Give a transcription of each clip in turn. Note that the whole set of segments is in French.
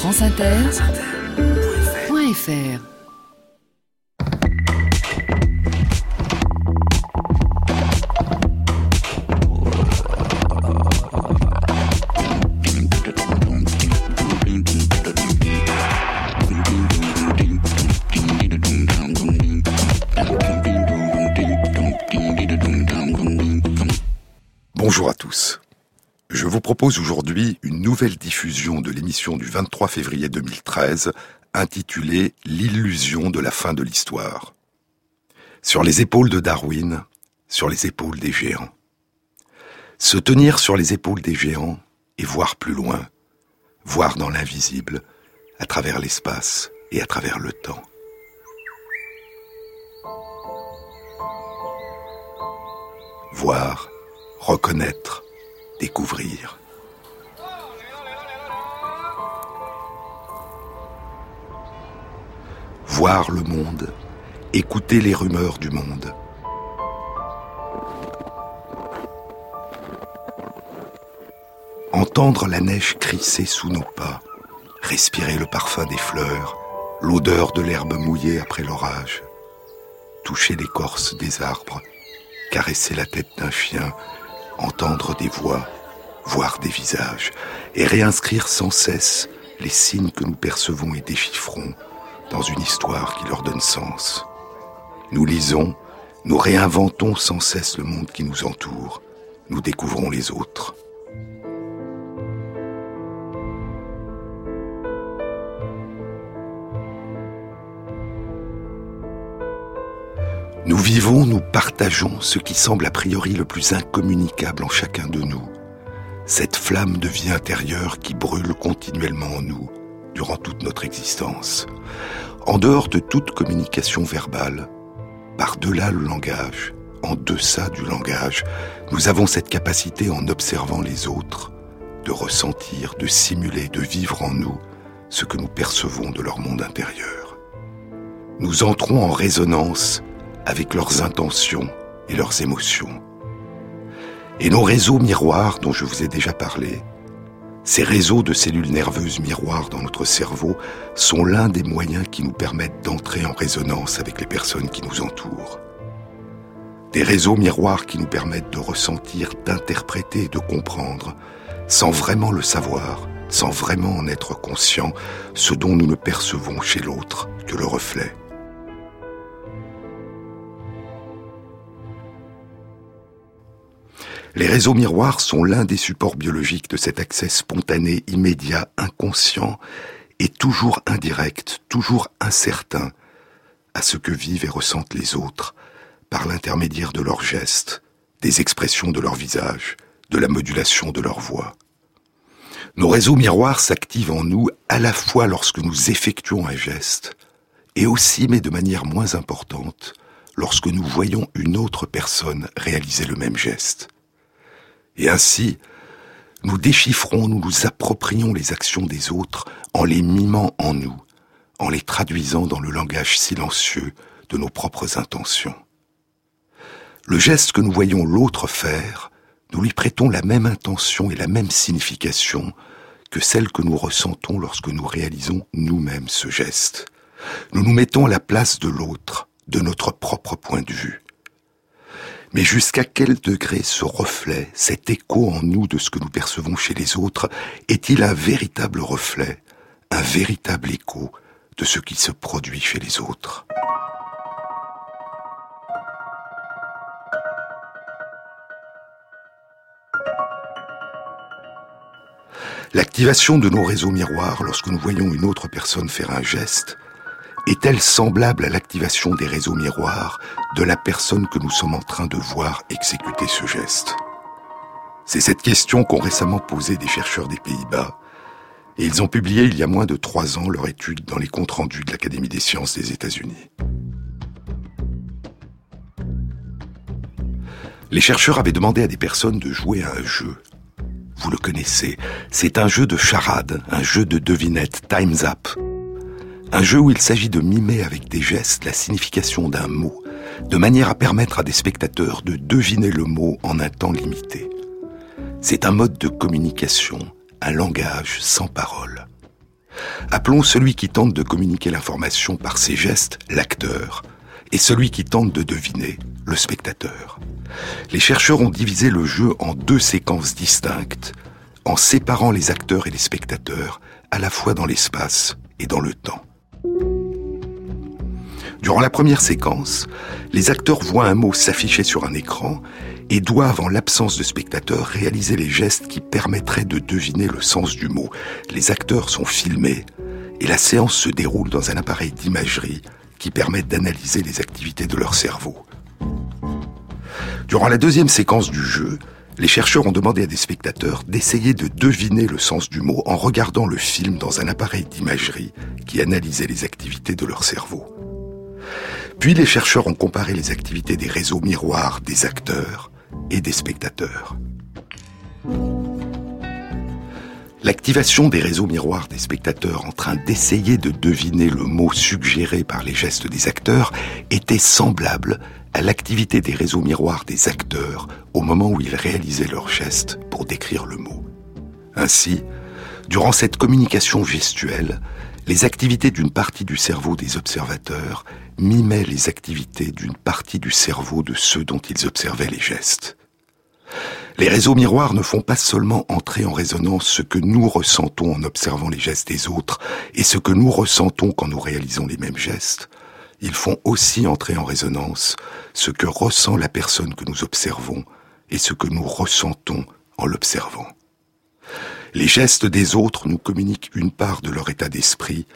franceinter.fr propose aujourd'hui une nouvelle diffusion de l'émission du 23 février 2013 intitulée L'illusion de la fin de l'histoire. Sur les épaules de Darwin, sur les épaules des géants. Se tenir sur les épaules des géants et voir plus loin, voir dans l'invisible, à travers l'espace et à travers le temps. Voir reconnaître, découvrir. Voir le monde, écouter les rumeurs du monde. Entendre la neige crisser sous nos pas, respirer le parfum des fleurs, l'odeur de l'herbe mouillée après l'orage, toucher l'écorce des arbres, caresser la tête d'un chien, entendre des voix, voir des visages, et réinscrire sans cesse les signes que nous percevons et déchiffrons dans une histoire qui leur donne sens. Nous lisons, nous réinventons sans cesse le monde qui nous entoure, nous découvrons les autres. Nous vivons, nous partageons ce qui semble a priori le plus incommunicable en chacun de nous. Cette flamme de vie intérieure qui brûle continuellement en nous durant toute notre existence. En dehors de toute communication verbale, par-delà le langage, en deçà du langage, nous avons cette capacité en observant les autres de ressentir, de simuler, de vivre en nous ce que nous percevons de leur monde intérieur. Nous entrons en résonance avec leurs intentions et leurs émotions. Et nos réseaux miroirs dont je vous ai déjà parlé, ces réseaux de cellules nerveuses miroirs dans notre cerveau sont l'un des moyens qui nous permettent d'entrer en résonance avec les personnes qui nous entourent. Des réseaux miroirs qui nous permettent de ressentir, d'interpréter de comprendre, sans vraiment le savoir, sans vraiment en être conscient, ce dont nous ne percevons chez l'autre que le reflet. Les réseaux miroirs sont l'un des supports biologiques de cet accès spontané, immédiat, inconscient et toujours indirect, toujours incertain à ce que vivent et ressentent les autres par l'intermédiaire de leurs gestes, des expressions de leur visage, de la modulation de leur voix. Nos réseaux miroirs s'activent en nous à la fois lorsque nous effectuons un geste, et aussi, mais de manière moins importante, lorsque nous voyons une autre personne réaliser le même geste. Et ainsi, nous déchiffrons, nous nous approprions les actions des autres en les mimant en nous, en les traduisant dans le langage silencieux de nos propres intentions. Le geste que nous voyons l'autre faire, nous lui prêtons la même intention et la même signification que celle que nous ressentons lorsque nous réalisons nous-mêmes ce geste. Nous nous mettons à la place de l'autre, de notre propre point de vue. Mais jusqu'à quel degré ce reflet, cet écho en nous de ce que nous percevons chez les autres, est-il un véritable reflet, un véritable écho de ce qui se produit chez les autres? L'activation de nos réseaux miroirs lorsque nous voyons une autre personne faire un geste est-elle semblable à l'activation des réseaux miroirs de la personne que nous sommes en train de voir exécuter ce geste? C'est cette question qu'ont récemment posée des chercheurs des Pays-Bas, et ils ont publié il y a moins de trois ans leur étude dans les comptes rendus de l'Académie des sciences des États-Unis. Les chercheurs avaient demandé à des personnes de jouer à un jeu. Vous le connaissez, c'est un jeu de charade, un jeu de devinette, Time's Up. Un jeu où il s'agit de mimer avec des gestes la signification d'un mot, de manière à permettre à des spectateurs de deviner le mot en un temps limité. C'est un mode de communication, un langage sans parole. Appelons celui qui tente de communiquer l'information par ses gestes l'acteur, et celui qui tente de deviner le spectateur. Les chercheurs ont divisé le jeu en deux séquences distinctes, en séparant les acteurs et les spectateurs, à la fois dans l'espace et dans le temps. Durant la première séquence, les acteurs voient un mot s'afficher sur un écran et doivent, en l'absence de spectateurs, réaliser les gestes qui permettraient de deviner le sens du mot. Les acteurs sont filmés et la séance se déroule dans un appareil d'imagerie qui permet d'analyser les activités de leur cerveau. Durant la deuxième séquence du jeu, les chercheurs ont demandé à des spectateurs d'essayer de deviner le sens du mot en regardant le film dans un appareil d'imagerie qui analysait les activités de leur cerveau. Puis les chercheurs ont comparé les activités des réseaux miroirs des acteurs et des spectateurs. L'activation des réseaux miroirs des spectateurs en train d'essayer de deviner le mot suggéré par les gestes des acteurs était semblable à l'activité des réseaux miroirs des acteurs au moment où ils réalisaient leurs gestes pour décrire le mot. Ainsi, durant cette communication gestuelle, les activités d'une partie du cerveau des observateurs mimaient les activités d'une partie du cerveau de ceux dont ils observaient les gestes. Les réseaux miroirs ne font pas seulement entrer en résonance ce que nous ressentons en observant les gestes des autres et ce que nous ressentons quand nous réalisons les mêmes gestes, ils font aussi entrer en résonance ce que ressent la personne que nous observons et ce que nous ressentons en l'observant. Les gestes des autres nous communiquent une part de leur état d'esprit.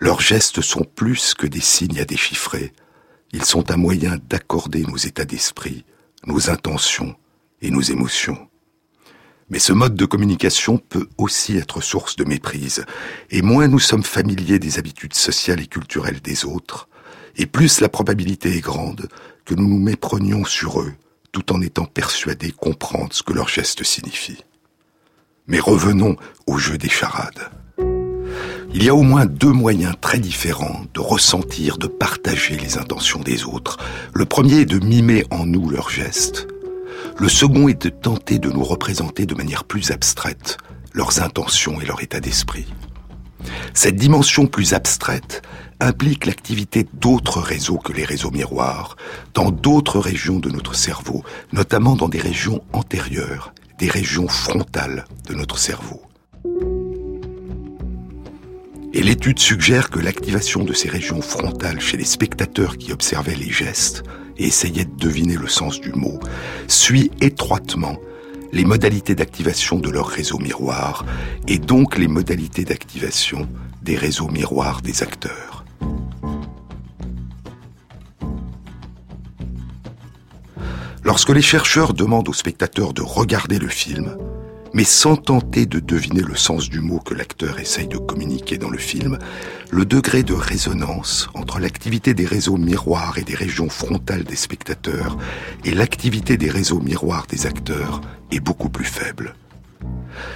Leurs gestes sont plus que des signes à déchiffrer. Ils sont un moyen d'accorder nos états d'esprit, nos intentions et nos émotions. Mais ce mode de communication peut aussi être source de méprise, et moins nous sommes familiers des habitudes sociales et culturelles des autres, et plus la probabilité est grande que nous nous méprenions sur eux, tout en étant persuadés comprendre ce que leurs gestes signifient. Mais revenons au jeu des charades. Il y a au moins deux moyens très différents de ressentir, de partager les intentions des autres. Le premier est de mimer en nous leurs gestes. Le second est de tenter de nous représenter de manière plus abstraite leurs intentions et leur état d'esprit. Cette dimension plus abstraite implique l'activité d'autres réseaux que les réseaux miroirs, dans d'autres régions de notre cerveau, notamment dans des régions antérieures des régions frontales de notre cerveau. Et l'étude suggère que l'activation de ces régions frontales chez les spectateurs qui observaient les gestes et essayaient de deviner le sens du mot suit étroitement les modalités d'activation de leur réseau miroir et donc les modalités d'activation des réseaux miroirs des acteurs. Lorsque les chercheurs demandent aux spectateurs de regarder le film, mais sans tenter de deviner le sens du mot que l'acteur essaye de communiquer dans le film, le degré de résonance entre l'activité des réseaux miroirs et des régions frontales des spectateurs et l'activité des réseaux miroirs des acteurs est beaucoup plus faible.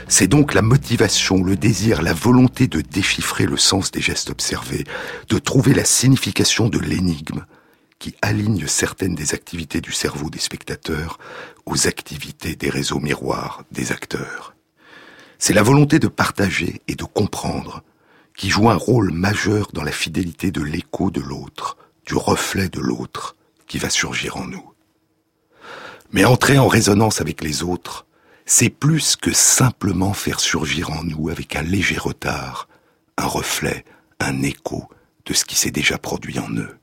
C'est donc la motivation, le désir, la volonté de déchiffrer le sens des gestes observés, de trouver la signification de l'énigme, qui aligne certaines des activités du cerveau des spectateurs aux activités des réseaux miroirs des acteurs. C'est la volonté de partager et de comprendre qui joue un rôle majeur dans la fidélité de l'écho de l'autre, du reflet de l'autre qui va surgir en nous. Mais entrer en résonance avec les autres, c'est plus que simplement faire surgir en nous avec un léger retard un reflet, un écho de ce qui s'est déjà produit en eux.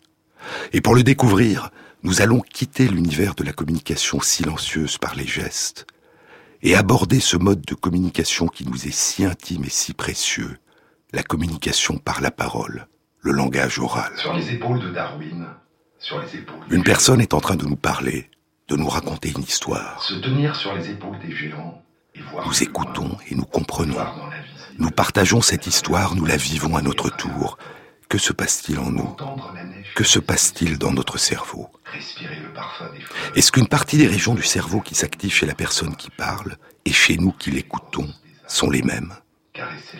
Et pour le découvrir, nous allons quitter l'univers de la communication silencieuse par les gestes et aborder ce mode de communication qui nous est si intime et si précieux, la communication par la parole, le langage oral. Sur les épaules de Darwin, sur les épaules Une personne est en train de nous parler, de nous raconter une histoire. Se tenir sur les épaules des géants et voir Nous écoutons et nous comprenons. Nous partageons cette histoire, nous la vivons à notre tour. Que se passe-t-il en nous? Que se passe-t-il dans notre cerveau? Est-ce qu'une partie des régions du cerveau qui s'activent chez la personne qui parle et chez nous qui l'écoutons sont les mêmes?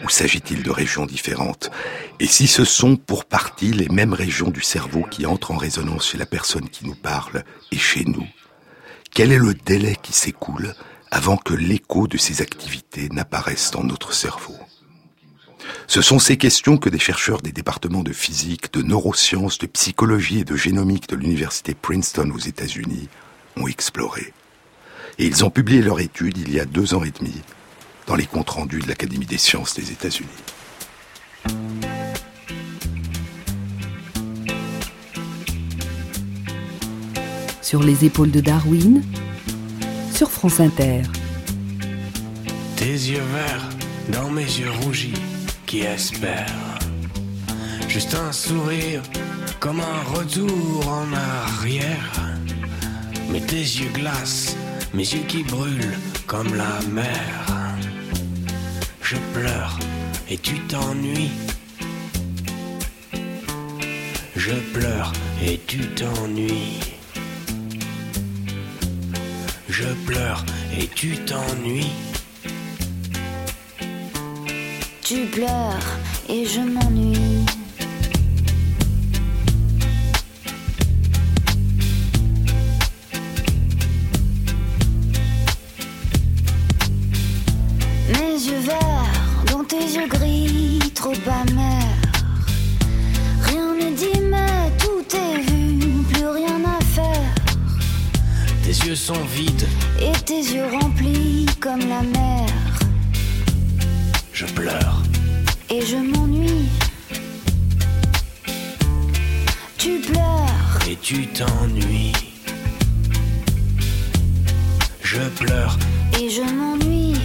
Ou s'agit-il de régions différentes? Et si ce sont pour partie les mêmes régions du cerveau qui entrent en résonance chez la personne qui nous parle et chez nous, quel est le délai qui s'écoule avant que l'écho de ces activités n'apparaisse dans notre cerveau? Ce sont ces questions que des chercheurs des départements de physique, de neurosciences, de psychologie et de génomique de l'université Princeton aux États-Unis ont explorées. Et ils ont publié leur étude il y a deux ans et demi dans les comptes rendus de l'Académie des sciences des États-Unis. Sur les épaules de Darwin, sur France Inter. Tes yeux verts dans mes yeux rougis qui espèrent. Juste un sourire comme un retour en arrière. Mais tes yeux glacent, mes yeux qui brûlent comme la mer. Je pleure et tu t'ennuies. Je pleure et tu t'ennuies. Je pleure et tu t'ennuies. Tu pleures et je m'ennuie. Mes yeux verts dans tes yeux gris, trop amers. Rien n'est dit, mais tout est vu, plus rien à faire. Tes yeux sont vides, Et tes yeux remplis comme la mer. Et je m'ennuie. Tu pleures et tu t'ennuies. Je pleure et je m'ennuie.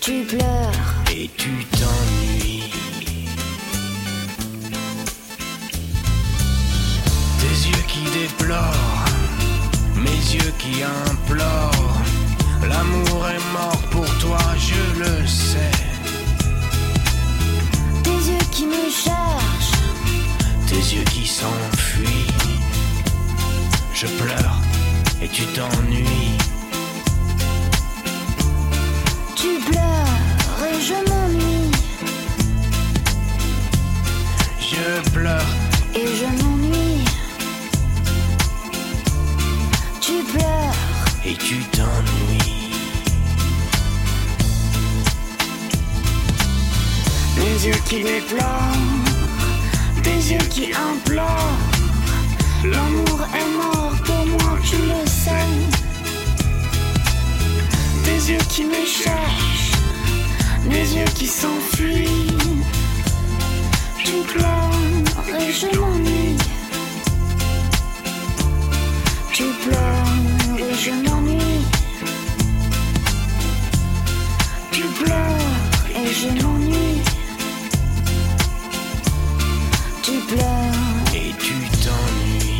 Tu pleures et tu t'ennuies. Tes yeux qui déplorent, mes yeux qui implorent. L'amour est mort pour toi, je le sais. tes yeux qui me cherchent. Tes yeux qui s'enfuient. Je pleure et tu t'ennuies. Tu pleures et je m'ennuie. Je pleure Et je m'ennuie. Tu pleures et tu t'ennuies. Mes yeux qui déplorent, tes yeux qui implorent. L'amour est mort pour moi, tu le sais. Tes yeux qui me cherchent, mes yeux qui s'enfuient. Tu pleures et je m'ennuie. Tu pleures et je m'ennuie. Tu pleures et je m'ennuie. Pleures et tu t'ennuies.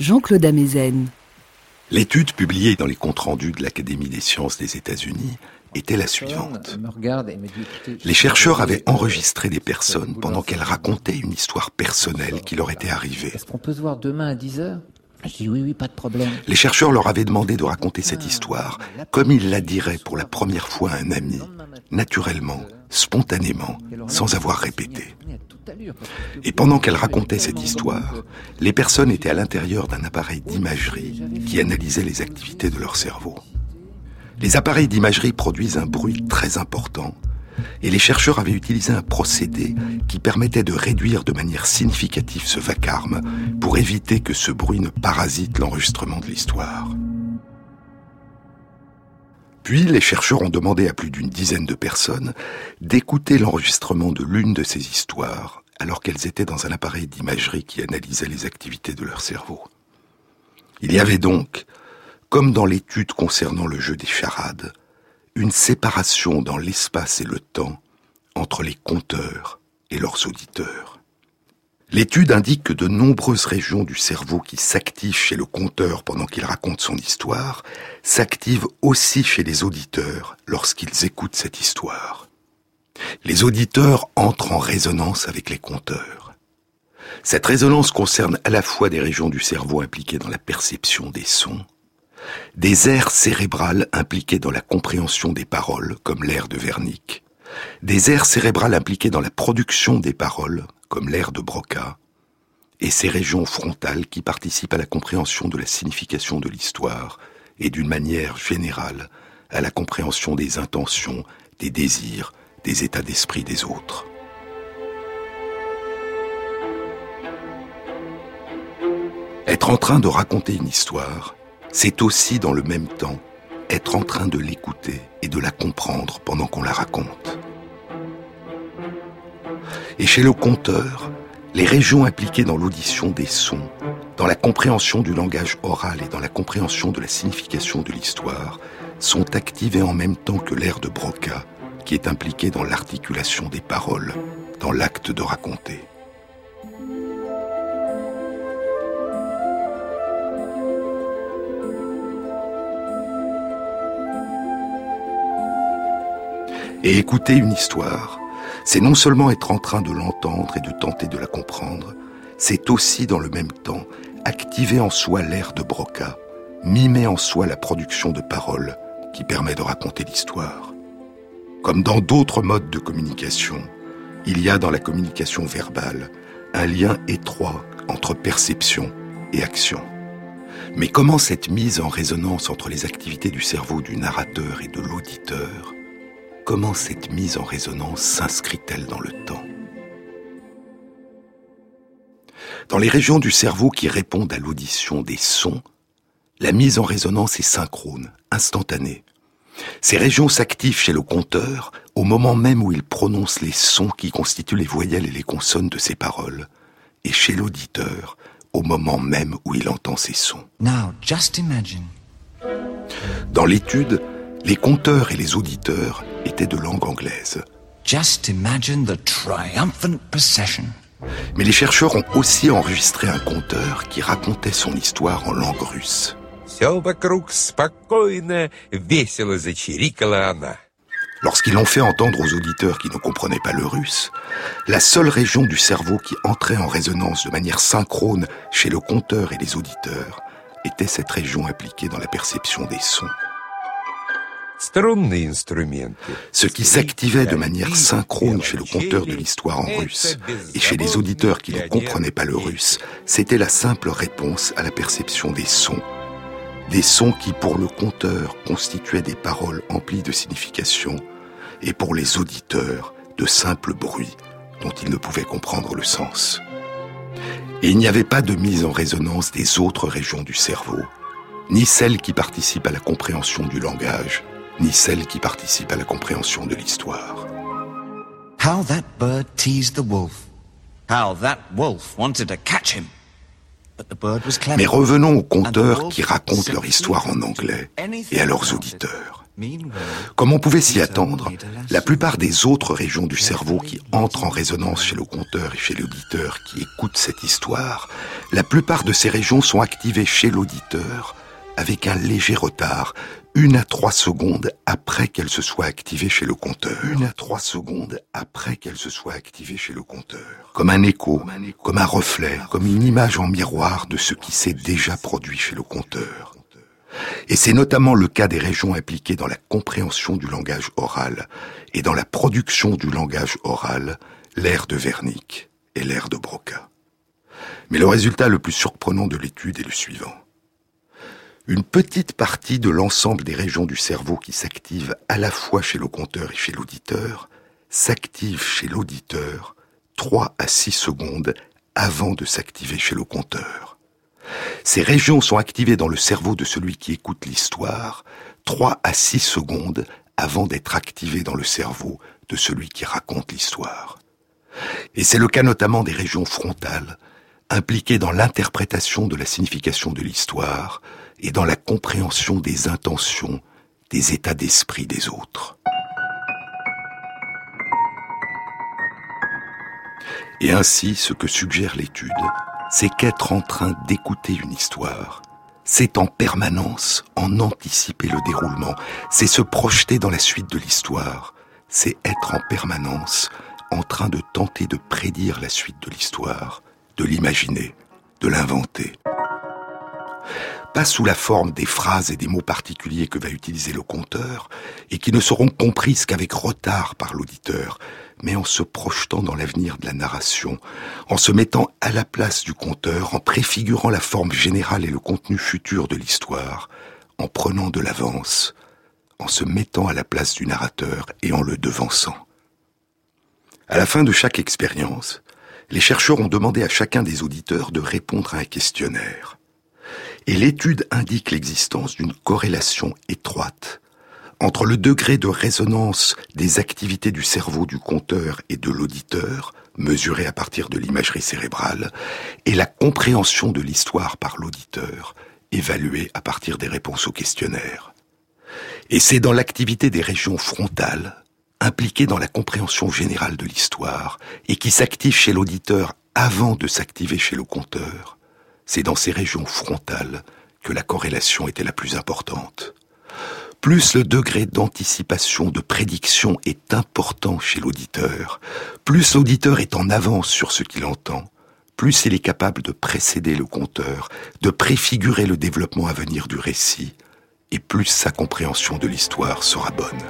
Jean-Claude Amezen. L'étude publiée dans les comptes rendus de l'Académie des sciences des États-Unis était la suivante. Les chercheurs avaient enregistré des personnes pendant qu'elles racontaient une histoire personnelle qui leur était arrivée. Est-ce qu'on peut se voir demain à 10h Je dis oui, oui, pas de problème. Les chercheurs leur avaient demandé de raconter cette histoire comme ils la diraient pour la première fois à un ami, naturellement, spontanément, sans avoir répété. Et pendant qu'elles racontaient cette histoire, les personnes étaient à l'intérieur d'un appareil d'imagerie qui analysait les activités de leur cerveau. Les appareils d'imagerie produisent un bruit très important et les chercheurs avaient utilisé un procédé qui permettait de réduire de manière significative ce vacarme pour éviter que ce bruit ne parasite l'enregistrement de l'histoire. Puis les chercheurs ont demandé à plus d'une dizaine de personnes d'écouter l'enregistrement de l'une de ces histoires alors qu'elles étaient dans un appareil d'imagerie qui analysait les activités de leur cerveau. Il y avait donc, comme dans l'étude concernant le jeu des charades, une séparation dans l'espace et le temps entre les compteurs et leurs auditeurs. L'étude indique que de nombreuses régions du cerveau qui s'activent chez le conteur pendant qu'il raconte son histoire s'activent aussi chez les auditeurs lorsqu'ils écoutent cette histoire. Les auditeurs entrent en résonance avec les compteurs. Cette résonance concerne à la fois des régions du cerveau impliquées dans la perception des sons, des aires cérébrales impliquées dans la compréhension des paroles, comme l'aire de Wernicke, des aires cérébrales impliquées dans la production des paroles, comme l'air de Broca, et ces régions frontales qui participent à la compréhension de la signification de l'histoire et d'une manière générale à la compréhension des intentions, des désirs, des états d'esprit des autres. Être en train de raconter une histoire, c'est aussi dans le même temps être en train de l'écouter et de la comprendre pendant qu'on la raconte. Et chez le conteur, les régions impliquées dans l'audition des sons, dans la compréhension du langage oral et dans la compréhension de la signification de l'histoire, sont activées en même temps que l'air de Broca, qui est impliqué dans l'articulation des paroles, dans l'acte de raconter. Et écouter une histoire, c'est non seulement être en train de l'entendre et de tenter de la comprendre, c'est aussi dans le même temps activer en soi l'air de Broca, mimer en soi la production de paroles qui permet de raconter l'histoire. Comme dans d'autres modes de communication, il y a dans la communication verbale un lien étroit entre perception et action. Mais comment cette mise en résonance entre les activités du cerveau du narrateur et de l'auditeur comment cette mise en résonance s'inscrit-elle dans le temps Dans les régions du cerveau qui répondent à l'audition des sons, la mise en résonance est synchrone, instantanée. Ces régions s'activent chez le conteur au moment même où il prononce les sons qui constituent les voyelles et les consonnes de ses paroles, et chez l'auditeur au moment même où il entend ces sons. Now, just imagine. Dans l'étude, les conteurs et les auditeurs étaient de langue anglaise. Just imagine the triumphant procession. Mais les chercheurs ont aussi enregistré un conteur qui racontait son histoire en langue russe. Lorsqu'ils l'ont fait entendre aux auditeurs qui ne comprenaient pas le russe, la seule région du cerveau qui entrait en résonance de manière synchrone chez le conteur et les auditeurs était cette région impliquée dans la perception des sons. Ce qui s'activait de manière synchrone chez le conteur de l'histoire en russe et chez les auditeurs qui ne comprenaient pas le russe, c'était la simple réponse à la perception des sons. Des sons qui, pour le conteur, constituaient des paroles emplies de signification et pour les auditeurs, de simples bruits dont ils ne pouvaient comprendre le sens. Et il n'y avait pas de mise en résonance des autres régions du cerveau, ni celles qui participent à la compréhension du langage, ni celles qui participent à la compréhension de l'histoire. How that bird teased the wolf. How that wolf wanted to catch him. But the bird was clever. Mais revenons aux conteurs qui racontent leur histoire en anglais et à leurs auditeurs. Comme on pouvait s'y attendre, la plupart des autres régions du cerveau qui entrent en résonance chez le conteur et chez l'auditeur qui écoute cette histoire, la plupart de ces régions sont activées chez l'auditeur avec un léger retard, une à trois secondes après qu'elle se soit activée chez le compteur. Une à trois secondes après qu'elle se soit activée chez le compteur. Comme un écho, comme un reflet, comme une image en miroir de ce qui s'est déjà produit chez le compteur. Et c'est notamment le cas des régions impliquées dans la compréhension du langage oral et dans la production du langage oral, l'ère de Wernicke et l'ère de Broca. Mais le résultat le plus surprenant de l'étude est le suivant une petite partie de l'ensemble des régions du cerveau qui s'activent à la fois chez le compteur et chez l'auditeur s'active chez l'auditeur 3 à 6 secondes avant de s'activer chez le compteur. Ces régions sont activées dans le cerveau de celui qui écoute l'histoire 3 à 6 secondes avant d'être activées dans le cerveau de celui qui raconte l'histoire. Et c'est le cas notamment des régions frontales, impliquées dans l'interprétation de la signification de l'histoire, et dans la compréhension des intentions, des états d'esprit des autres. Et ainsi, ce que suggère l'étude, c'est qu'être en train d'écouter une histoire, c'est en permanence en anticiper le déroulement, c'est se projeter dans la suite de l'histoire, c'est être en permanence en train de tenter de prédire la suite de l'histoire, de l'imaginer, de l'inventer. Sous la forme des phrases et des mots particuliers que va utiliser le conteur, et qui ne seront comprises qu'avec retard par l'auditeur, mais en se projetant dans l'avenir de la narration, en se mettant à la place du conteur, en préfigurant la forme générale et le contenu futur de l'histoire, en prenant de l'avance, en se mettant à la place du narrateur et en le devançant. À la fin de chaque expérience, les chercheurs ont demandé à chacun des auditeurs de répondre à un questionnaire. Et l'étude indique l'existence d'une corrélation étroite entre le degré de résonance des activités du cerveau du conteur et de l'auditeur, mesuré à partir de l'imagerie cérébrale, et la compréhension de l'histoire par l'auditeur, évaluée à partir des réponses au questionnaire. Et c'est dans l'activité des régions frontales, impliquées dans la compréhension générale de l'histoire, et qui s'activent chez l'auditeur avant de s'activer chez le conteur, c'est dans ces régions frontales que la corrélation était la plus importante plus le degré d'anticipation, de prédiction est important chez l'auditeur, plus l'auditeur est en avance sur ce qu'il entend, plus il est capable de précéder le conteur, de préfigurer le développement à venir du récit, et plus sa compréhension de l'histoire sera bonne.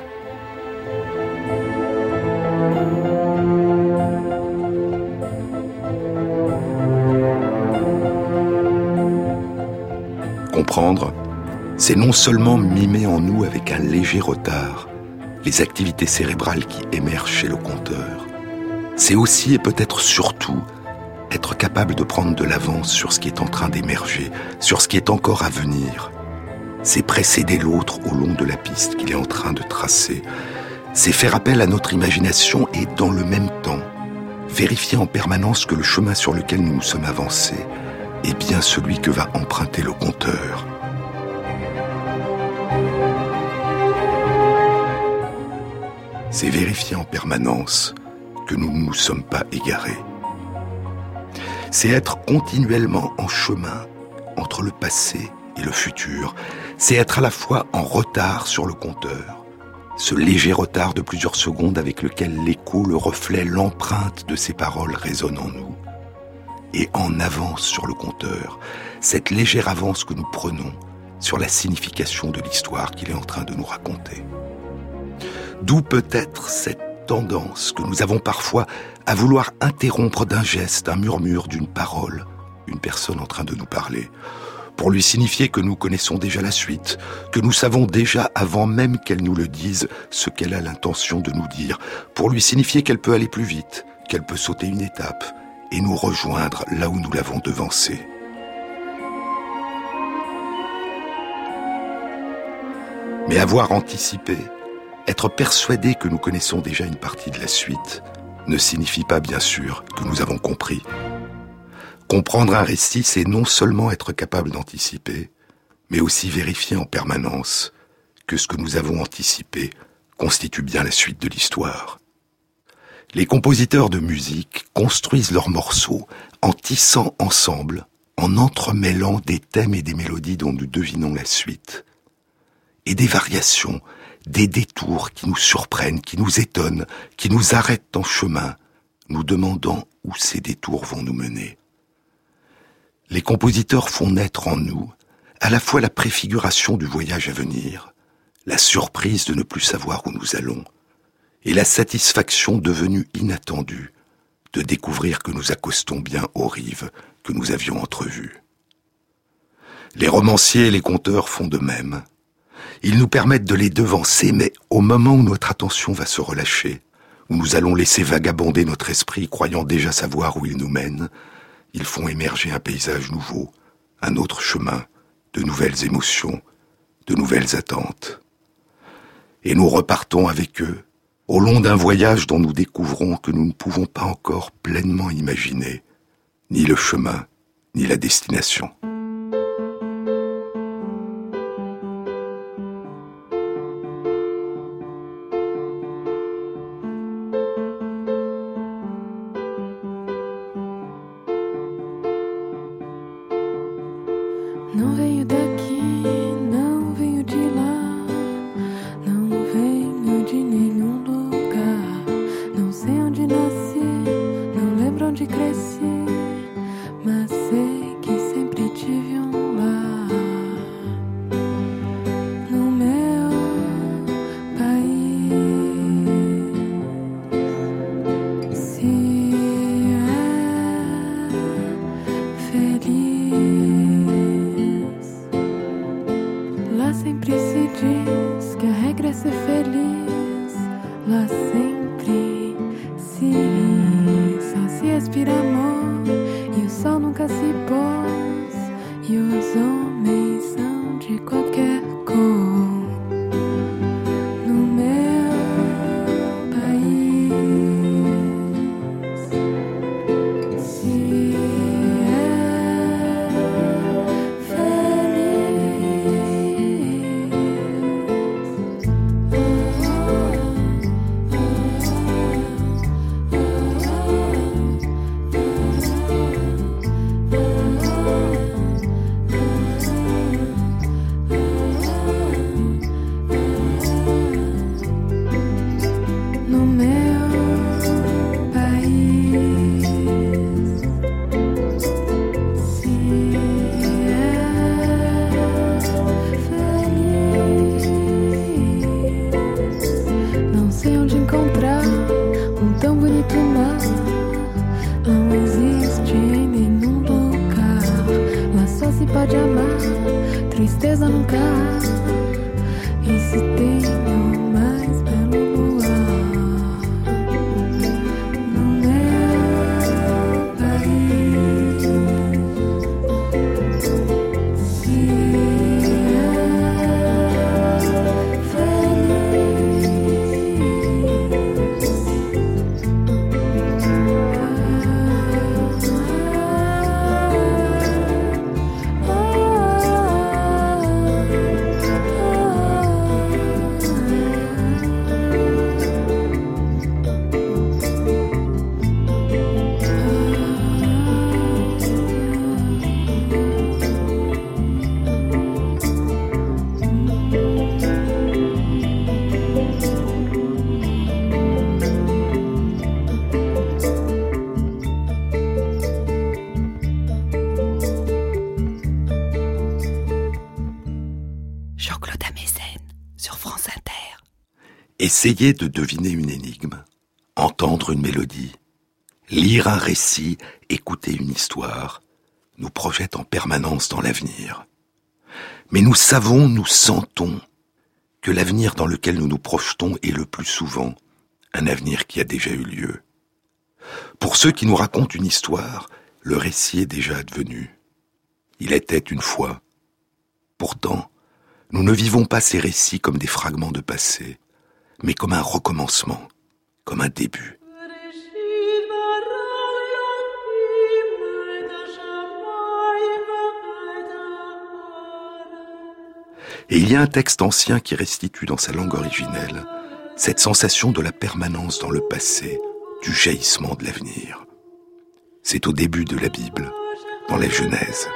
Comprendre, c'est non seulement mimer en nous avec un léger retard les activités cérébrales qui émergent chez le conteur, c'est aussi et peut-être surtout être capable de prendre de l'avance sur ce qui est en train d'émerger, sur ce qui est encore à venir. C'est précéder l'autre au long de la piste qu'il est en train de tracer. C'est faire appel à notre imagination et dans le même temps, vérifier en permanence que le chemin sur lequel nous nous sommes avancés est bien celui que va emprunter le compteur. c'est vérifier en permanence que nous ne nous sommes pas égarés. C'est être continuellement en chemin entre le passé et le futur. C'est être à la fois en retard sur le compteur, ce léger retard de plusieurs secondes avec lequel l'écho, le reflet, l'empreinte de ces paroles résonnent en nous, et en avance sur le compteur, cette légère avance que nous prenons sur la signification de l'histoire qu'il est en train de nous raconter. D'où peut-être cette tendance que nous avons parfois à vouloir interrompre d'un geste, d'un murmure, d'une parole, une personne en train de nous parler, pour lui signifier que nous connaissons déjà la suite, que nous savons déjà avant même qu'elle nous le dise ce qu'elle a l'intention de nous dire, pour lui signifier qu'elle peut aller plus vite, qu'elle peut sauter une étape et nous rejoindre là où nous l'avons devancée. Mais avoir anticipé, être persuadé que nous connaissons déjà une partie de la suite ne signifie pas bien sûr que nous avons compris. Comprendre un récit, c'est non seulement être capable d'anticiper, mais aussi vérifier en permanence que ce que nous avons anticipé constitue bien la suite de l'histoire. Les compositeurs de musique construisent leurs morceaux en tissant ensemble, en entremêlant des thèmes et des mélodies dont nous devinons la suite, et des variations des détours qui nous surprennent, qui nous étonnent, qui nous arrêtent en chemin, nous demandant où ces détours vont nous mener. Les compositeurs font naître en nous à la fois la préfiguration du voyage à venir, la surprise de ne plus savoir où nous allons, et la satisfaction devenue inattendue de découvrir que nous accostons bien aux rives que nous avions entrevues. Les romanciers et les conteurs font de même. Ils nous permettent de les devancer, mais au moment où notre attention va se relâcher, où nous allons laisser vagabonder notre esprit croyant déjà savoir où il nous mène, ils font émerger un paysage nouveau, un autre chemin, de nouvelles émotions, de nouvelles attentes. Et nous repartons avec eux, au long d'un voyage dont nous découvrons que nous ne pouvons pas encore pleinement imaginer, ni le chemin, ni la destination. Essayer de deviner une énigme, entendre une mélodie, lire un récit, écouter une histoire, nous projette en permanence dans l'avenir. Mais nous savons, nous sentons que l'avenir dans lequel nous nous projetons est le plus souvent un avenir qui a déjà eu lieu. Pour ceux qui nous racontent une histoire, le récit est déjà advenu. Il était une fois. Pourtant, nous ne vivons pas ces récits comme des fragments de passé mais comme un recommencement, comme un début. Et il y a un texte ancien qui restitue dans sa langue originelle cette sensation de la permanence dans le passé, du jaillissement de l'avenir. C'est au début de la Bible, dans la Genèse.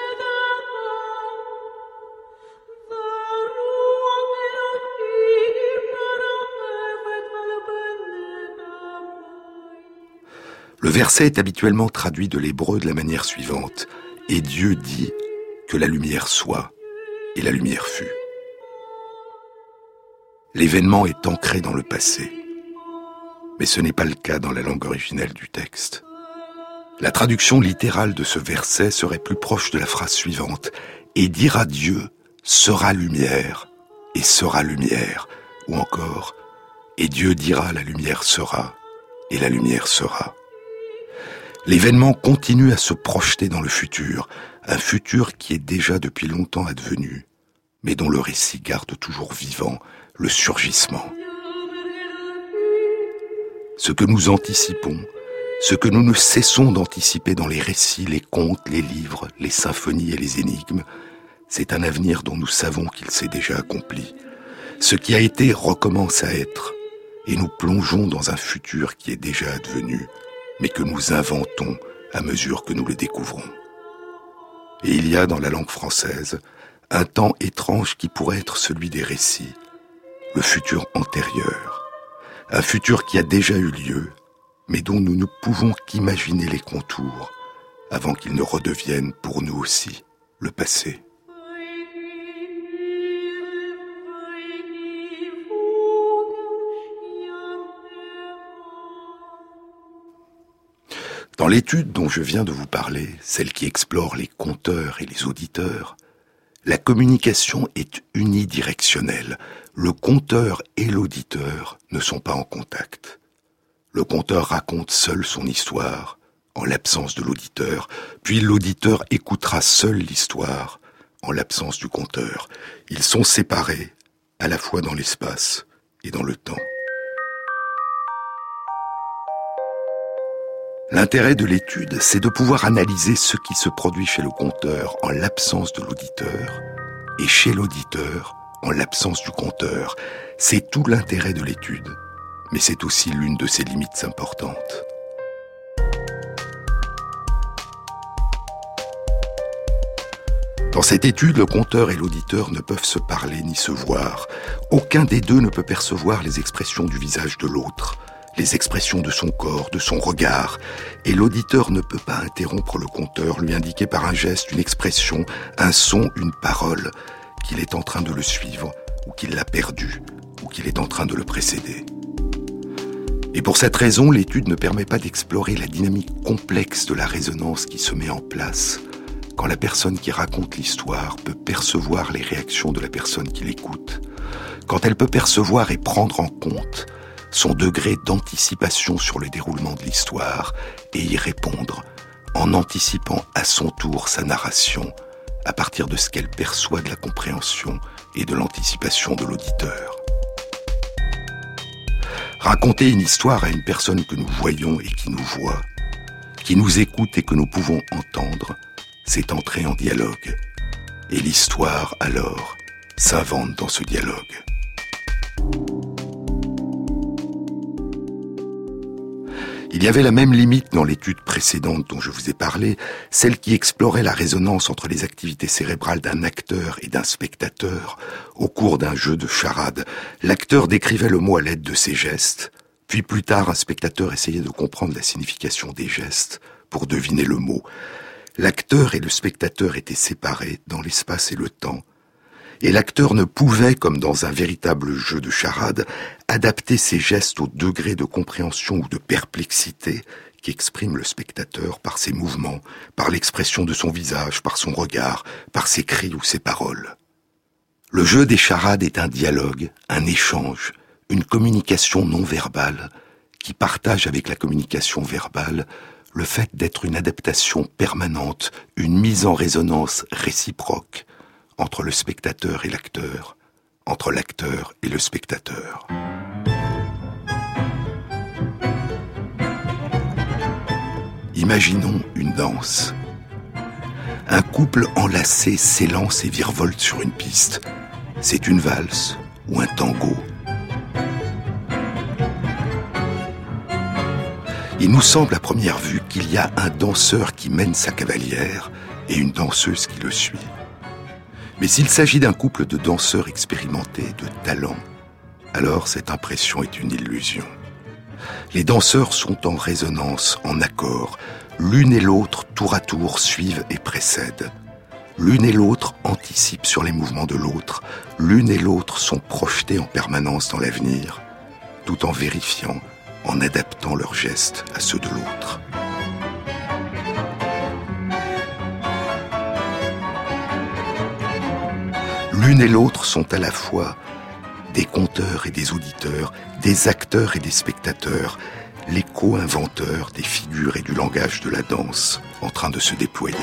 Le verset est habituellement traduit de l'hébreu de la manière suivante. Et Dieu dit que la lumière soit, et la lumière fut. L'événement est ancré dans le passé. Mais ce n'est pas le cas dans la langue originelle du texte. La traduction littérale de ce verset serait plus proche de la phrase suivante. Et dira Dieu sera lumière, et sera lumière. Ou encore, et Dieu dira la lumière sera, et la lumière sera. L'événement continue à se projeter dans le futur, un futur qui est déjà depuis longtemps advenu, mais dont le récit garde toujours vivant le surgissement. Ce que nous anticipons, ce que nous ne cessons d'anticiper dans les récits, les contes, les livres, les symphonies et les énigmes, c'est un avenir dont nous savons qu'il s'est déjà accompli. Ce qui a été recommence à être, et nous plongeons dans un futur qui est déjà advenu, mais que nous inventons à mesure que nous le découvrons. Et il y a dans la langue française un temps étrange qui pourrait être celui des récits, le futur antérieur, un futur qui a déjà eu lieu, mais dont nous ne pouvons qu'imaginer les contours avant qu'il ne redevienne pour nous aussi le passé. Dans l'étude dont je viens de vous parler, celle qui explore les compteurs et les auditeurs, la communication est unidirectionnelle. Le compteur et l'auditeur ne sont pas en contact. Le compteur raconte seul son histoire, en l'absence de l'auditeur, puis l'auditeur écoutera seul l'histoire, en l'absence du conteur. Ils sont séparés, à la fois dans l'espace et dans le temps. L'intérêt de l'étude, c'est de pouvoir analyser ce qui se produit chez le conteur en l'absence de l'auditeur, et chez l'auditeur en l'absence du conteur. C'est tout l'intérêt de l'étude, mais c'est aussi l'une de ses limites importantes. Dans cette étude, le conteur et l'auditeur ne peuvent se parler ni se voir. Aucun des deux ne peut percevoir les expressions du visage de l'autre, les expressions de son corps, de son regard. Et l'auditeur ne peut pas interrompre le conteur, lui indiquer par un geste, une expression, un son, une parole, qu'il est en train de le suivre, ou qu'il l'a perdu, ou qu'il est en train de le précéder. Et pour cette raison, l'étude ne permet pas d'explorer la dynamique complexe de la résonance qui se met en place quand la personne qui raconte l'histoire peut percevoir les réactions de la personne qui l'écoute, quand elle peut percevoir et prendre en compte son degré d'anticipation sur le déroulement de l'histoire et y répondre en anticipant à son tour sa narration à partir de ce qu'elle perçoit de la compréhension et de l'anticipation de l'auditeur. Raconter une histoire à une personne que nous voyons et qui nous voit, qui nous écoute et que nous pouvons entendre, c'est entrer en dialogue. Et l'histoire, alors, s'invente dans ce dialogue. Il y avait la même limite dans l'étude précédente dont je vous ai parlé, celle qui explorait la résonance entre les activités cérébrales d'un acteur et d'un spectateur au cours d'un jeu de charade. L'acteur décrivait le mot à l'aide de ses gestes, puis plus tard un spectateur essayait de comprendre la signification des gestes pour deviner le mot. L'acteur et le spectateur étaient séparés dans l'espace et le temps, et l'acteur ne pouvait, comme dans un véritable jeu de charade, adapter ses gestes au degré de compréhension ou de perplexité qu'exprime le spectateur par ses mouvements, par l'expression de son visage, par son regard, par ses cris ou ses paroles. Le jeu des charades est un dialogue, un échange, une communication non verbale qui partage avec la communication verbale le fait d'être une adaptation permanente, une mise en résonance réciproque entre le spectateur et l'acteur, entre l'acteur et le spectateur. Imaginons une danse. Un couple enlacé s'élance et virevolte sur une piste. C'est une valse ou un tango Il nous semble à première vue qu'il y a un danseur qui mène sa cavalière et une danseuse qui le suit. Mais s'il s'agit d'un couple de danseurs expérimentés, de talent, alors cette impression est une illusion. Les danseurs sont en résonance, en accord. L'une et l'autre, tour à tour, suivent et précèdent. L'une et l'autre anticipent sur les mouvements de l'autre. L'une et l'autre sont projetées en permanence dans l'avenir, tout en vérifiant en adaptant leurs gestes à ceux de l'autre. L'une et l'autre sont à la fois des conteurs et des auditeurs, des acteurs et des spectateurs, les co-inventeurs des figures et du langage de la danse en train de se déployer.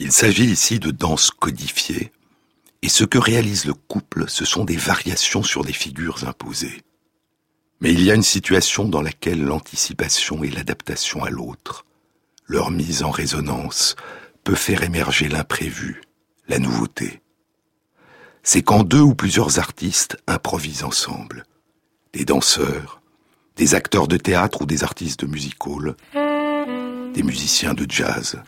Il s'agit ici de danse codifiée, et ce que réalise le couple, ce sont des variations sur des figures imposées. Mais il y a une situation dans laquelle l'anticipation et l'adaptation à l'autre, leur mise en résonance, peut faire émerger l'imprévu, la nouveauté. C'est quand deux ou plusieurs artistes improvisent ensemble. Des danseurs, des acteurs de théâtre ou des artistes de des musiciens de jazz.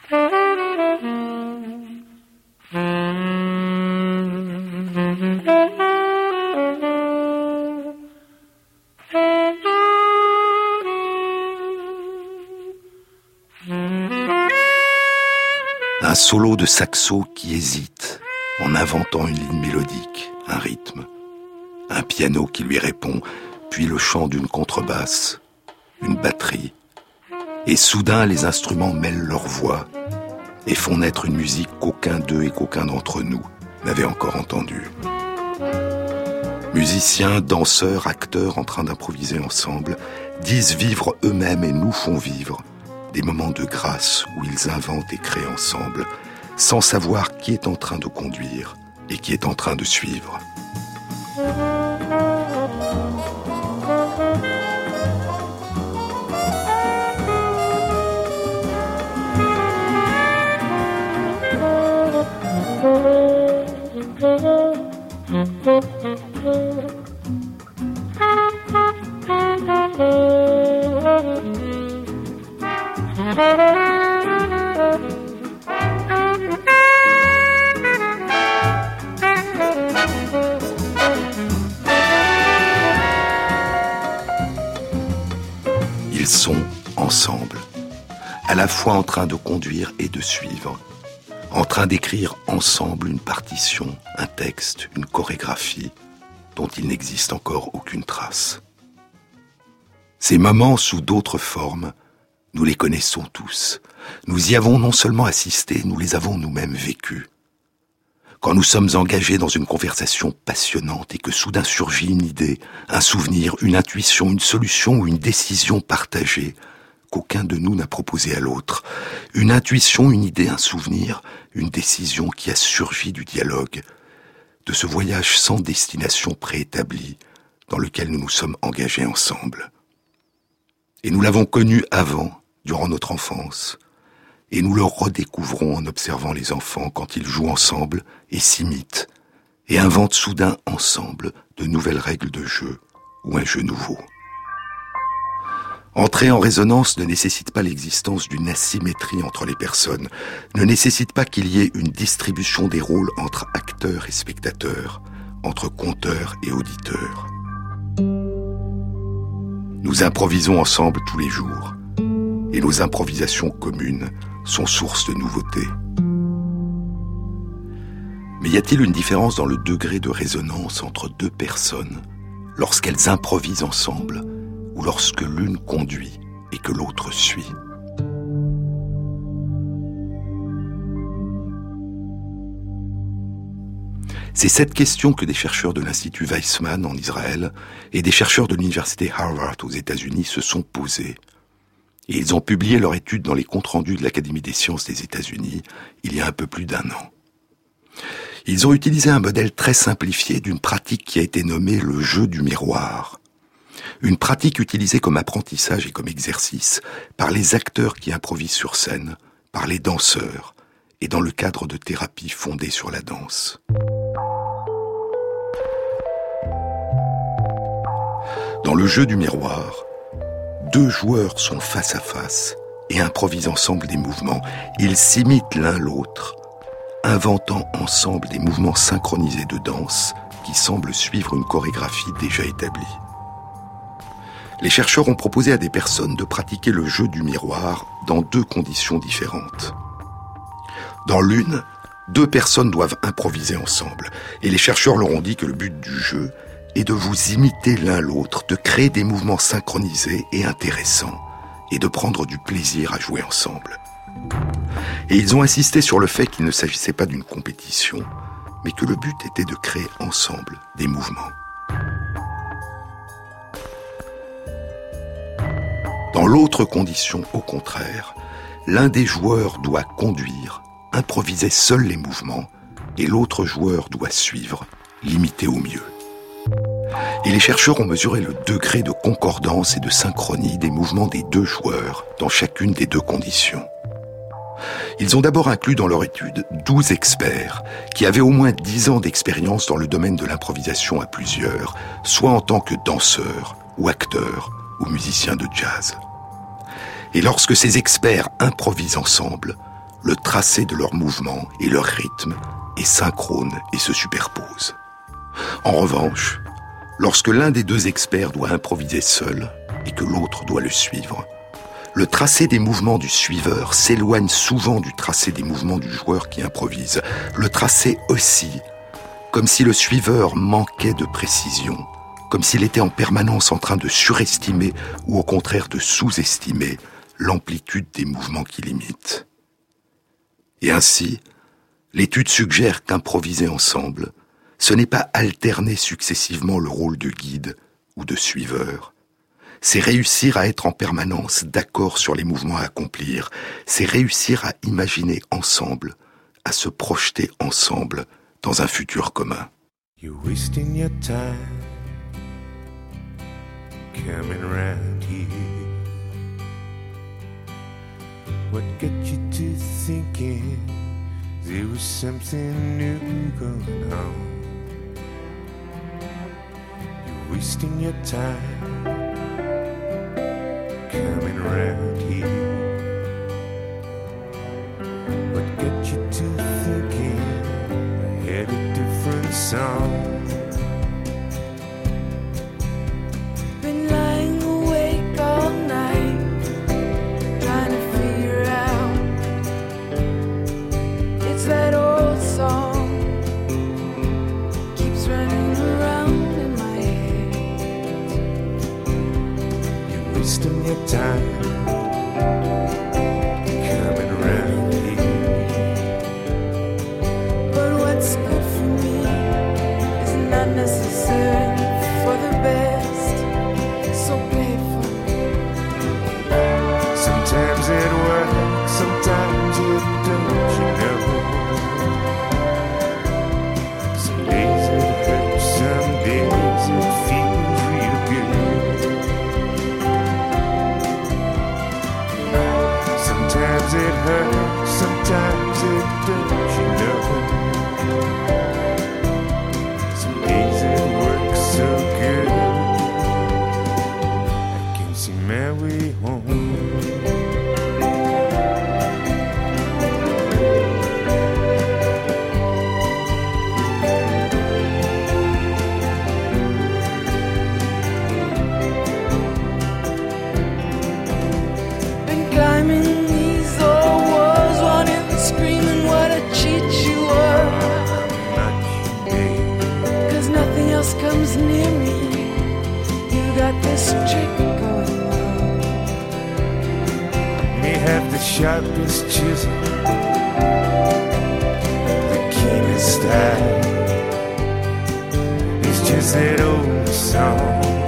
Solo de saxo qui hésite en inventant une ligne mélodique, un rythme, un piano qui lui répond, puis le chant d'une contrebasse, une batterie, et soudain les instruments mêlent leurs voix et font naître une musique qu'aucun d'eux et qu'aucun d'entre nous n'avait encore entendue. Musiciens, danseurs, acteurs en train d'improviser ensemble disent vivre eux-mêmes et nous font vivre des moments de grâce où ils inventent et créent ensemble, sans savoir qui est en train de conduire et qui est en train de suivre. Ils sont ensemble, à la fois en train de conduire et de suivre, en train d'écrire ensemble une partition, un texte, une chorégraphie dont il n'existe encore aucune trace. Ces moments sous d'autres formes, nous les connaissons tous. Nous y avons non seulement assisté, nous les avons nous-mêmes vécus. Quand nous sommes engagés dans une conversation passionnante et que soudain surgit une idée, un souvenir, une intuition, une solution ou une décision partagée qu'aucun de nous n'a proposé à l'autre, une intuition, une idée, un souvenir, une décision qui a surgi du dialogue, de ce voyage sans destination préétablie dans lequel nous nous sommes engagés ensemble. Et nous l'avons connu avant, durant notre enfance, et nous le redécouvrons en observant les enfants quand ils jouent ensemble et s'imitent, et inventent soudain ensemble de nouvelles règles de jeu ou un jeu nouveau. Entrer en résonance ne nécessite pas l'existence d'une asymétrie entre les personnes, ne nécessite pas qu'il y ait une distribution des rôles entre acteurs et spectateurs, entre conteurs et auditeurs. Nous improvisons ensemble tous les jours, et nos improvisations communes sont source de nouveautés. Mais y a-t-il une différence dans le degré de résonance entre deux personnes lorsqu'elles improvisent ensemble ou lorsque l'une conduit et que l'autre suit? C'est cette question que des chercheurs de l'Institut Weizmann en Israël et des chercheurs de l'Université Harvard aux États-Unis se sont posées. Et ils ont publié leur étude dans les comptes rendus de l'Académie des sciences des États-Unis il y a un peu plus d'un an. Ils ont utilisé un modèle très simplifié d'une pratique qui a été nommée le jeu du miroir. Une pratique utilisée comme apprentissage et comme exercice par les acteurs qui improvisent sur scène, par les danseurs, et dans le cadre de thérapies fondées sur la danse. Dans le jeu du miroir, deux joueurs sont face à face et improvisent ensemble des mouvements. Ils s'imitent l'un l'autre, inventant ensemble des mouvements synchronisés de danse qui semblent suivre une chorégraphie déjà établie. Les chercheurs ont proposé à des personnes de pratiquer le jeu du miroir dans deux conditions différentes. Dans l'une, deux personnes doivent improviser ensemble, et les chercheurs leur ont dit que le but du jeu et de vous imiter l'un l'autre, de créer des mouvements synchronisés et intéressants, et de prendre du plaisir à jouer ensemble. Et ils ont insisté sur le fait qu'il ne s'agissait pas d'une compétition, mais que le but était de créer ensemble des mouvements. Dans l'autre condition, au contraire, l'un des joueurs doit conduire, improviser seul les mouvements, et l'autre joueur doit suivre, l'imiter au mieux. Et les chercheurs ont mesuré le degré de concordance et de synchronie des mouvements des deux joueurs dans chacune des deux conditions. Ils ont d'abord inclus dans leur étude 12 experts qui avaient au moins 10 ans d'expérience dans le domaine de l'improvisation à plusieurs, soit en tant que danseurs ou acteurs ou musiciens de jazz. Et lorsque ces experts improvisent ensemble, le tracé de leurs mouvements et leur rythme est synchrone et se superpose. En revanche, lorsque l'un des deux experts doit improviser seul et que l'autre doit le suivre, le tracé des mouvements du suiveur s'éloigne souvent du tracé des mouvements du joueur qui improvise. Le tracé oscille, comme si le suiveur manquait de précision, comme s'il était en permanence en train de surestimer ou au contraire de sous-estimer l'amplitude des mouvements qu'il imite. Et ainsi, l'étude suggère qu'improviser ensemble, ce n'est pas alterner successivement le rôle de guide ou de suiveur, c'est réussir à être en permanence d'accord sur les mouvements à accomplir, c'est réussir à imaginer ensemble, à se projeter ensemble dans un futur commun. What got you to thinking? Wasting your time else comes near me. You got this trick going on. may have the sharpest chisel, the keenest eye. It's just that old song.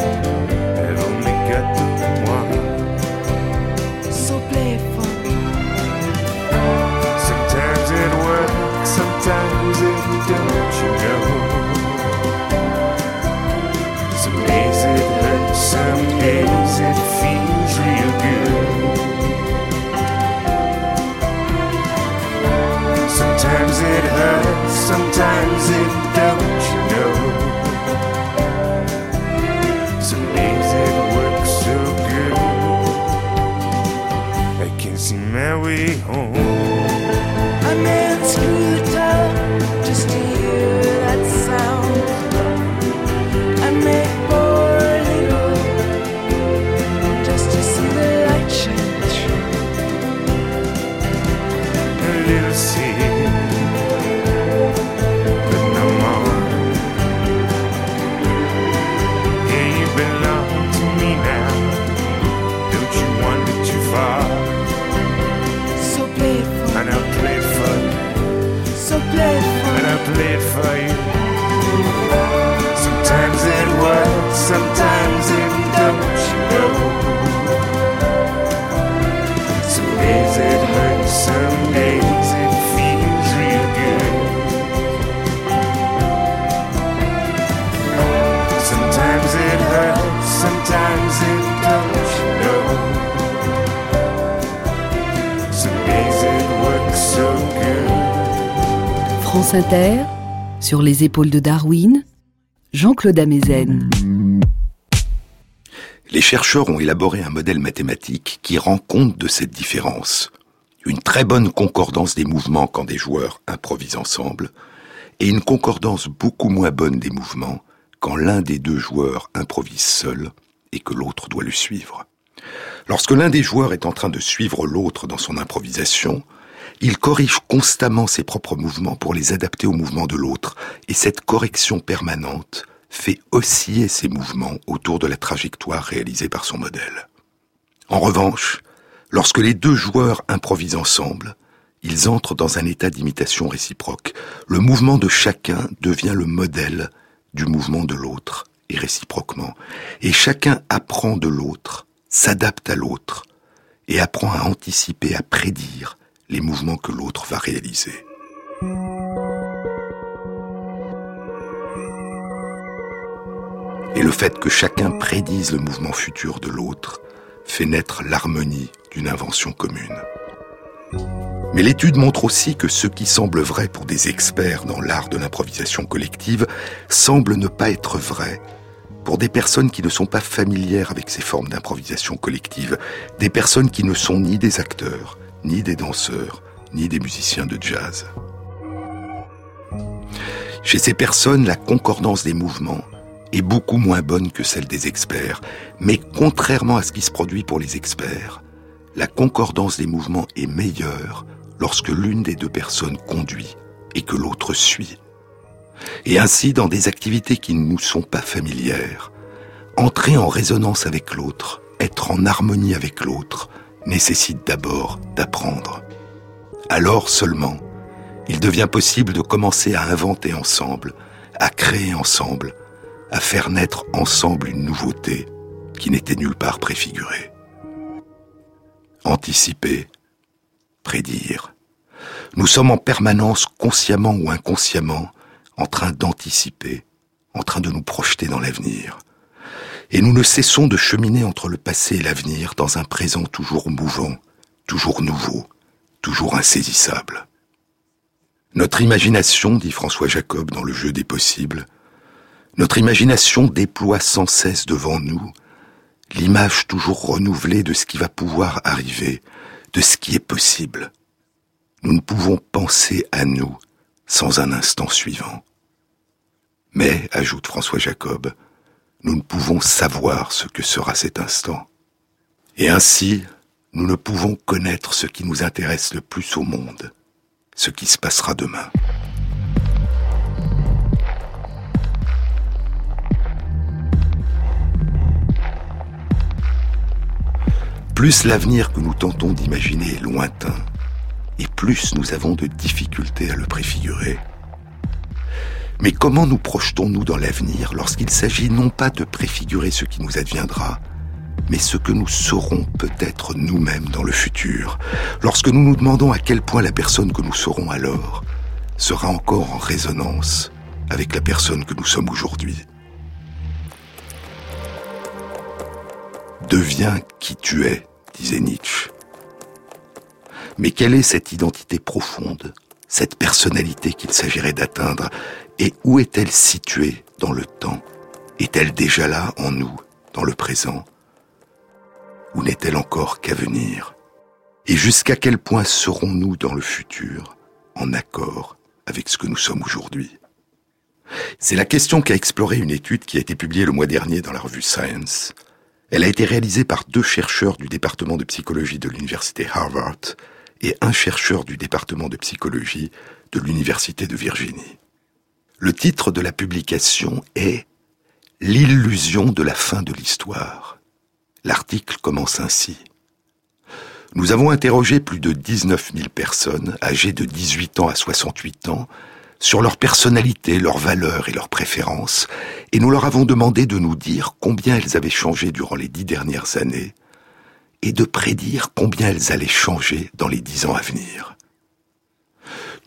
Sometimes it Sur les épaules de Darwin, Jean-Claude Amezen. Les chercheurs ont élaboré un modèle mathématique qui rend compte de cette différence. Une très bonne concordance des mouvements quand des joueurs improvisent ensemble, et une concordance beaucoup moins bonne des mouvements quand l'un des deux joueurs improvise seul et que l'autre doit le suivre. Lorsque l'un des joueurs est en train de suivre l'autre dans son improvisation, il corrige constamment ses propres mouvements pour les adapter aux mouvements de l'autre, et cette correction permanente fait osciller ses mouvements autour de la trajectoire réalisée par son modèle. En revanche, lorsque les deux joueurs improvisent ensemble, ils entrent dans un état d'imitation réciproque. Le mouvement de chacun devient le modèle du mouvement de l'autre, et réciproquement. Et chacun apprend de l'autre, s'adapte à l'autre, et apprend à anticiper, à prédire les mouvements que l'autre va réaliser. Et le fait que chacun prédise le mouvement futur de l'autre fait naître l'harmonie d'une invention commune. Mais l'étude montre aussi que ce qui semble vrai pour des experts dans l'art de l'improvisation collective semble ne pas être vrai pour des personnes qui ne sont pas familières avec ces formes d'improvisation collective, des personnes qui ne sont ni des acteurs, ni des danseurs, ni des musiciens de jazz. Chez ces personnes, la concordance des mouvements est beaucoup moins bonne que celle des experts, mais contrairement à ce qui se produit pour les experts, la concordance des mouvements est meilleure lorsque l'une des deux personnes conduit et que l'autre suit. Et ainsi, dans des activités qui ne nous sont pas familières, entrer en résonance avec l'autre, être en harmonie avec l'autre, nécessite d'abord d'apprendre. Alors seulement, il devient possible de commencer à inventer ensemble, à créer ensemble, à faire naître ensemble une nouveauté qui n'était nulle part préfigurée. Anticiper, prédire. Nous sommes en permanence, consciemment ou inconsciemment, en train d'anticiper, en train de nous projeter dans l'avenir. Et nous ne cessons de cheminer entre le passé et l'avenir dans un présent toujours mouvant, toujours nouveau, toujours insaisissable. Notre imagination, dit François Jacob dans Le jeu des possibles, notre imagination déploie sans cesse devant nous l'image toujours renouvelée de ce qui va pouvoir arriver, de ce qui est possible. Nous ne pouvons penser à nous sans un instant suivant. Mais, ajoute François Jacob, nous ne pouvons savoir ce que sera cet instant. Et ainsi, nous ne pouvons connaître ce qui nous intéresse le plus au monde, ce qui se passera demain. Plus l'avenir que nous tentons d'imaginer est lointain, et plus nous avons de difficultés à le préfigurer. Mais comment nous projetons-nous dans l'avenir lorsqu'il s'agit non pas de préfigurer ce qui nous adviendra, mais ce que nous serons peut-être nous-mêmes dans le futur, lorsque nous nous demandons à quel point la personne que nous serons alors sera encore en résonance avec la personne que nous sommes aujourd'hui. Deviens qui tu es, disait Nietzsche. Mais quelle est cette identité profonde, cette personnalité qu'il s'agirait d'atteindre, et où est-elle située dans le temps? Est-elle déjà là en nous, dans le présent? Ou n'est-elle encore qu'à venir? Et jusqu'à quel point serons-nous dans le futur en accord avec ce que nous sommes aujourd'hui? C'est la question qu'a explorée une étude qui a été publiée le mois dernier dans la revue Science. Elle a été réalisée par deux chercheurs du département de psychologie de l'université Harvard et un chercheur du département de psychologie de l'université de Virginie. Le titre de la publication est L'illusion de la fin de l'histoire. L'article commence ainsi. Nous avons interrogé plus de 19 000 personnes âgées de 18 ans à 68 ans sur leur personnalité, leurs valeurs et leurs préférences, et nous leur avons demandé de nous dire combien elles avaient changé durant les dix dernières années, et de prédire combien elles allaient changer dans les dix ans à venir.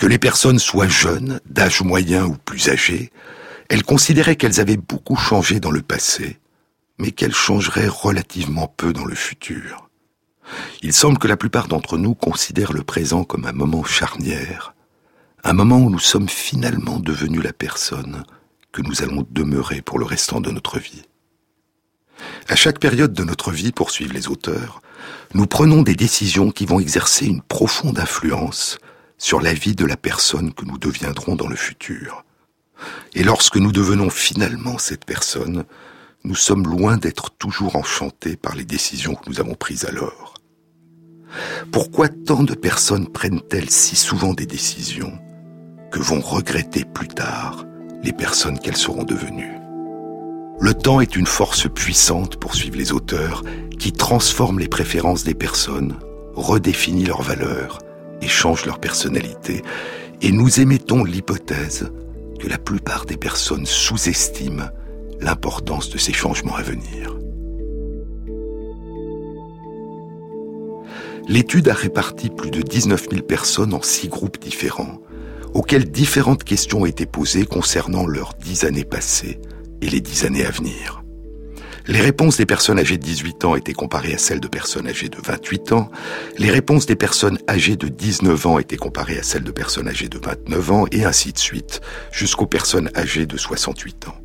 Que les personnes soient jeunes, d'âge moyen ou plus âgées, elles considéraient qu'elles avaient beaucoup changé dans le passé, mais qu'elles changeraient relativement peu dans le futur. Il semble que la plupart d'entre nous considèrent le présent comme un moment charnière, un moment où nous sommes finalement devenus la personne que nous allons demeurer pour le restant de notre vie. À chaque période de notre vie, poursuivent les auteurs, nous prenons des décisions qui vont exercer une profonde influence sur la vie de la personne que nous deviendrons dans le futur. Et lorsque nous devenons finalement cette personne, nous sommes loin d'être toujours enchantés par les décisions que nous avons prises alors. Pourquoi tant de personnes prennent-elles si souvent des décisions que vont regretter plus tard les personnes qu'elles seront devenues? Le temps est une force puissante, poursuivent les auteurs, qui transforme les préférences des personnes, redéfinit leurs valeurs et changent leur personnalité, et nous émettons l'hypothèse que la plupart des personnes sous-estiment l'importance de ces changements à venir. L'étude a réparti plus de 19 000 personnes en six groupes différents, auxquels différentes questions ont été posées concernant leurs dix années passées et les dix années à venir. Les réponses des personnes âgées de 18 ans étaient comparées à celles de personnes âgées de 28 ans. Les réponses des personnes âgées de 19 ans étaient comparées à celles de personnes âgées de 29 ans, et ainsi de suite, jusqu'aux personnes âgées de 68 ans.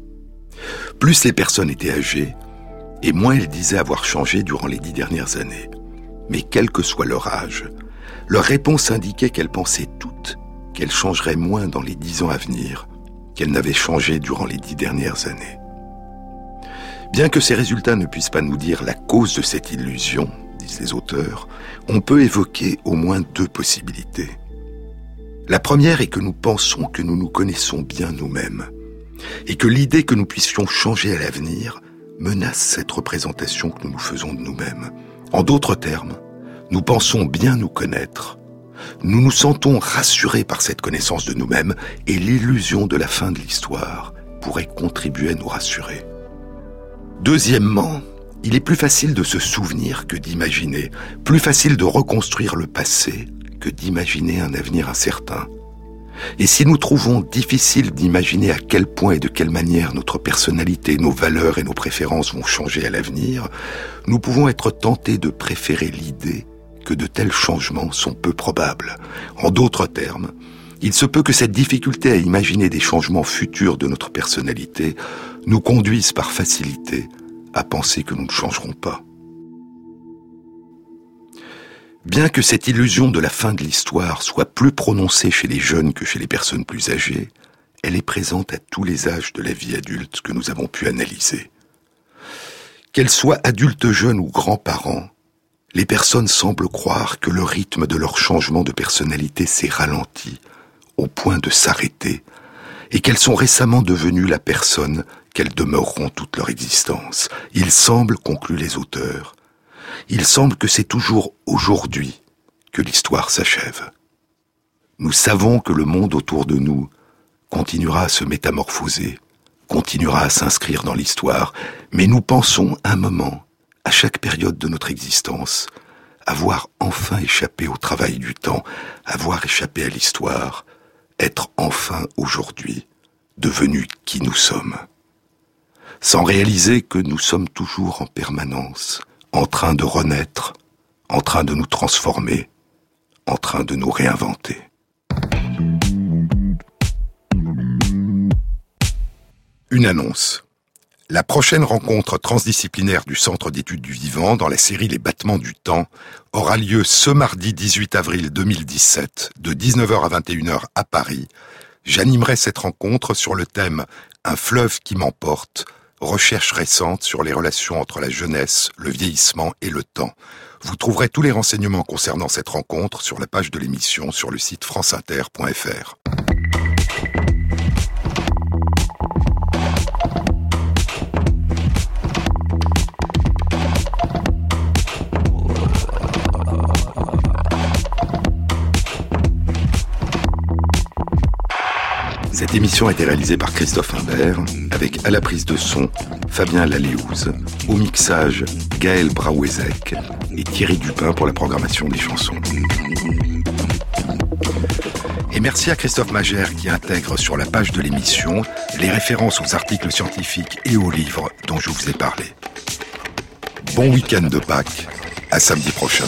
Plus les personnes étaient âgées, et moins elles disaient avoir changé durant les dix dernières années. Mais quel que soit leur âge, leur réponse indiquait qu'elles pensaient toutes qu'elles changeraient moins dans les dix ans à venir qu'elles n'avaient changé durant les dix dernières années. Bien que ces résultats ne puissent pas nous dire la cause de cette illusion, disent les auteurs, on peut évoquer au moins deux possibilités. La première est que nous pensons que nous nous connaissons bien nous-mêmes, et que l'idée que nous puissions changer à l'avenir menace cette représentation que nous nous faisons de nous-mêmes. En d'autres termes, nous pensons bien nous connaître. Nous nous sentons rassurés par cette connaissance de nous-mêmes et l'illusion de la fin de l'histoire pourrait contribuer à nous rassurer. Deuxièmement, il est plus facile de se souvenir que d'imaginer, plus facile de reconstruire le passé que d'imaginer un avenir incertain. Et si nous trouvons difficile d'imaginer à quel point et de quelle manière notre personnalité, nos valeurs et nos préférences vont changer à l'avenir, nous pouvons être tentés de préférer l'idée que de tels changements sont peu probables. En d'autres termes, il se peut que cette difficulté à imaginer des changements futurs de notre personnalité nous conduise par facilité à penser que nous ne changerons pas. Bien que cette illusion de la fin de l'histoire soit plus prononcée chez les jeunes que chez les personnes plus âgées, elle est présente à tous les âges de la vie adulte que nous avons pu analyser. Qu'elles soient adultes jeunes ou grands-parents, les personnes semblent croire que le rythme de leur changement de personnalité s'est ralenti au point de s'arrêter et qu'elles sont récemment devenues la personne qu'elles demeureront toute leur existence. Il semble, concluent les auteurs, il semble que c'est toujours aujourd'hui que l'histoire s'achève. Nous savons que le monde autour de nous continuera à se métamorphoser, continuera à s'inscrire dans l'histoire, mais nous pensons un moment, à chaque période de notre existence, avoir enfin échappé au travail du temps, avoir échappé à l'histoire, être enfin aujourd'hui devenu qui nous sommes. Sans réaliser que nous sommes toujours en permanence en train de renaître, en train de nous transformer, en train de nous réinventer. Une annonce. La prochaine rencontre transdisciplinaire du Centre d'études du vivant dans la série Les battements du temps aura lieu ce mardi 18 avril 2017 de 19h à 21h à Paris. J'animerai cette rencontre sur le thème Un fleuve qui m'emporte, recherche récente sur les relations entre la jeunesse, le vieillissement et le temps. Vous trouverez tous les renseignements concernant cette rencontre sur la page de l'émission sur le site franceinter.fr. Cette émission a été réalisée par Christophe Imbert, avec à la prise de son Fabien Laléouz, au mixage Gaël Brawezek et Thierry Dupin pour la programmation des chansons. Et merci à Christophe Magère qui intègre sur la page de l'émission les références aux articles scientifiques et aux livres dont je vous ai parlé. Bon week-end de Pâques, à samedi prochain.